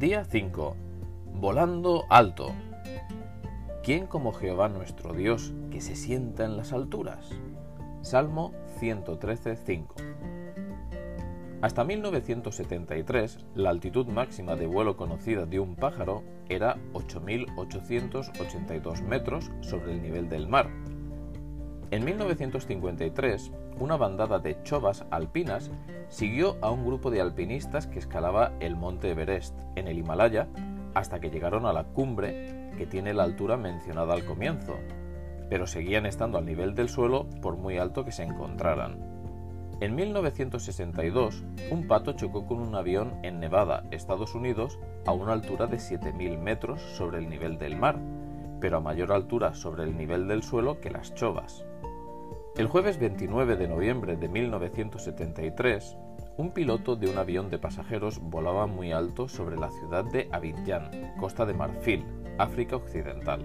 Día 5. Volando alto. ¿Quién como Jehová nuestro Dios que se sienta en las alturas? Salmo 113.5. Hasta 1973, la altitud máxima de vuelo conocida de un pájaro era 8.882 metros sobre el nivel del mar. En 1953, una bandada de chovas alpinas siguió a un grupo de alpinistas que escalaba el monte Everest, en el Himalaya, hasta que llegaron a la cumbre que tiene la altura mencionada al comienzo, pero seguían estando al nivel del suelo por muy alto que se encontraran. En 1962, un pato chocó con un avión en Nevada, Estados Unidos, a una altura de 7.000 metros sobre el nivel del mar, pero a mayor altura sobre el nivel del suelo que las chovas. El jueves 29 de noviembre de 1973, un piloto de un avión de pasajeros volaba muy alto sobre la ciudad de Abidjan, Costa de Marfil, África Occidental.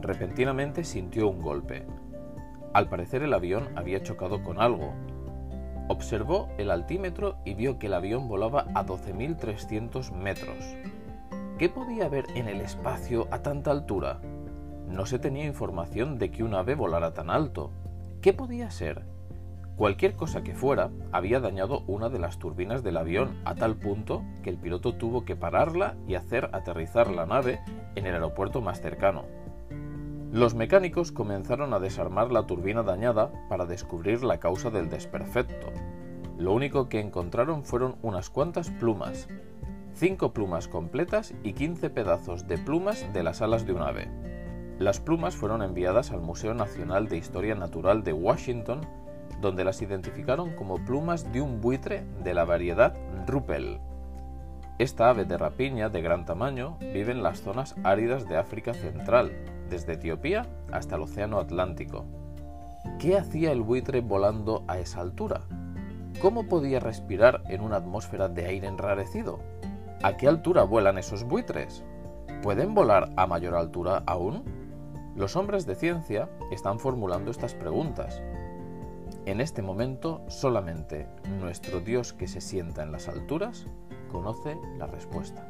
Repentinamente sintió un golpe. Al parecer el avión había chocado con algo. Observó el altímetro y vio que el avión volaba a 12.300 metros. ¿Qué podía haber en el espacio a tanta altura? No se tenía información de que un ave volara tan alto. ¿Qué podía ser? Cualquier cosa que fuera había dañado una de las turbinas del avión a tal punto que el piloto tuvo que pararla y hacer aterrizar la nave en el aeropuerto más cercano. Los mecánicos comenzaron a desarmar la turbina dañada para descubrir la causa del desperfecto. Lo único que encontraron fueron unas cuantas plumas, cinco plumas completas y 15 pedazos de plumas de las alas de un ave. Las plumas fueron enviadas al Museo Nacional de Historia Natural de Washington, donde las identificaron como plumas de un buitre de la variedad Ruppel. Esta ave de rapiña de gran tamaño vive en las zonas áridas de África Central, desde Etiopía hasta el Océano Atlántico. ¿Qué hacía el buitre volando a esa altura? ¿Cómo podía respirar en una atmósfera de aire enrarecido? ¿A qué altura vuelan esos buitres? ¿Pueden volar a mayor altura aún? Los hombres de ciencia están formulando estas preguntas. En este momento solamente nuestro Dios que se sienta en las alturas conoce la respuesta.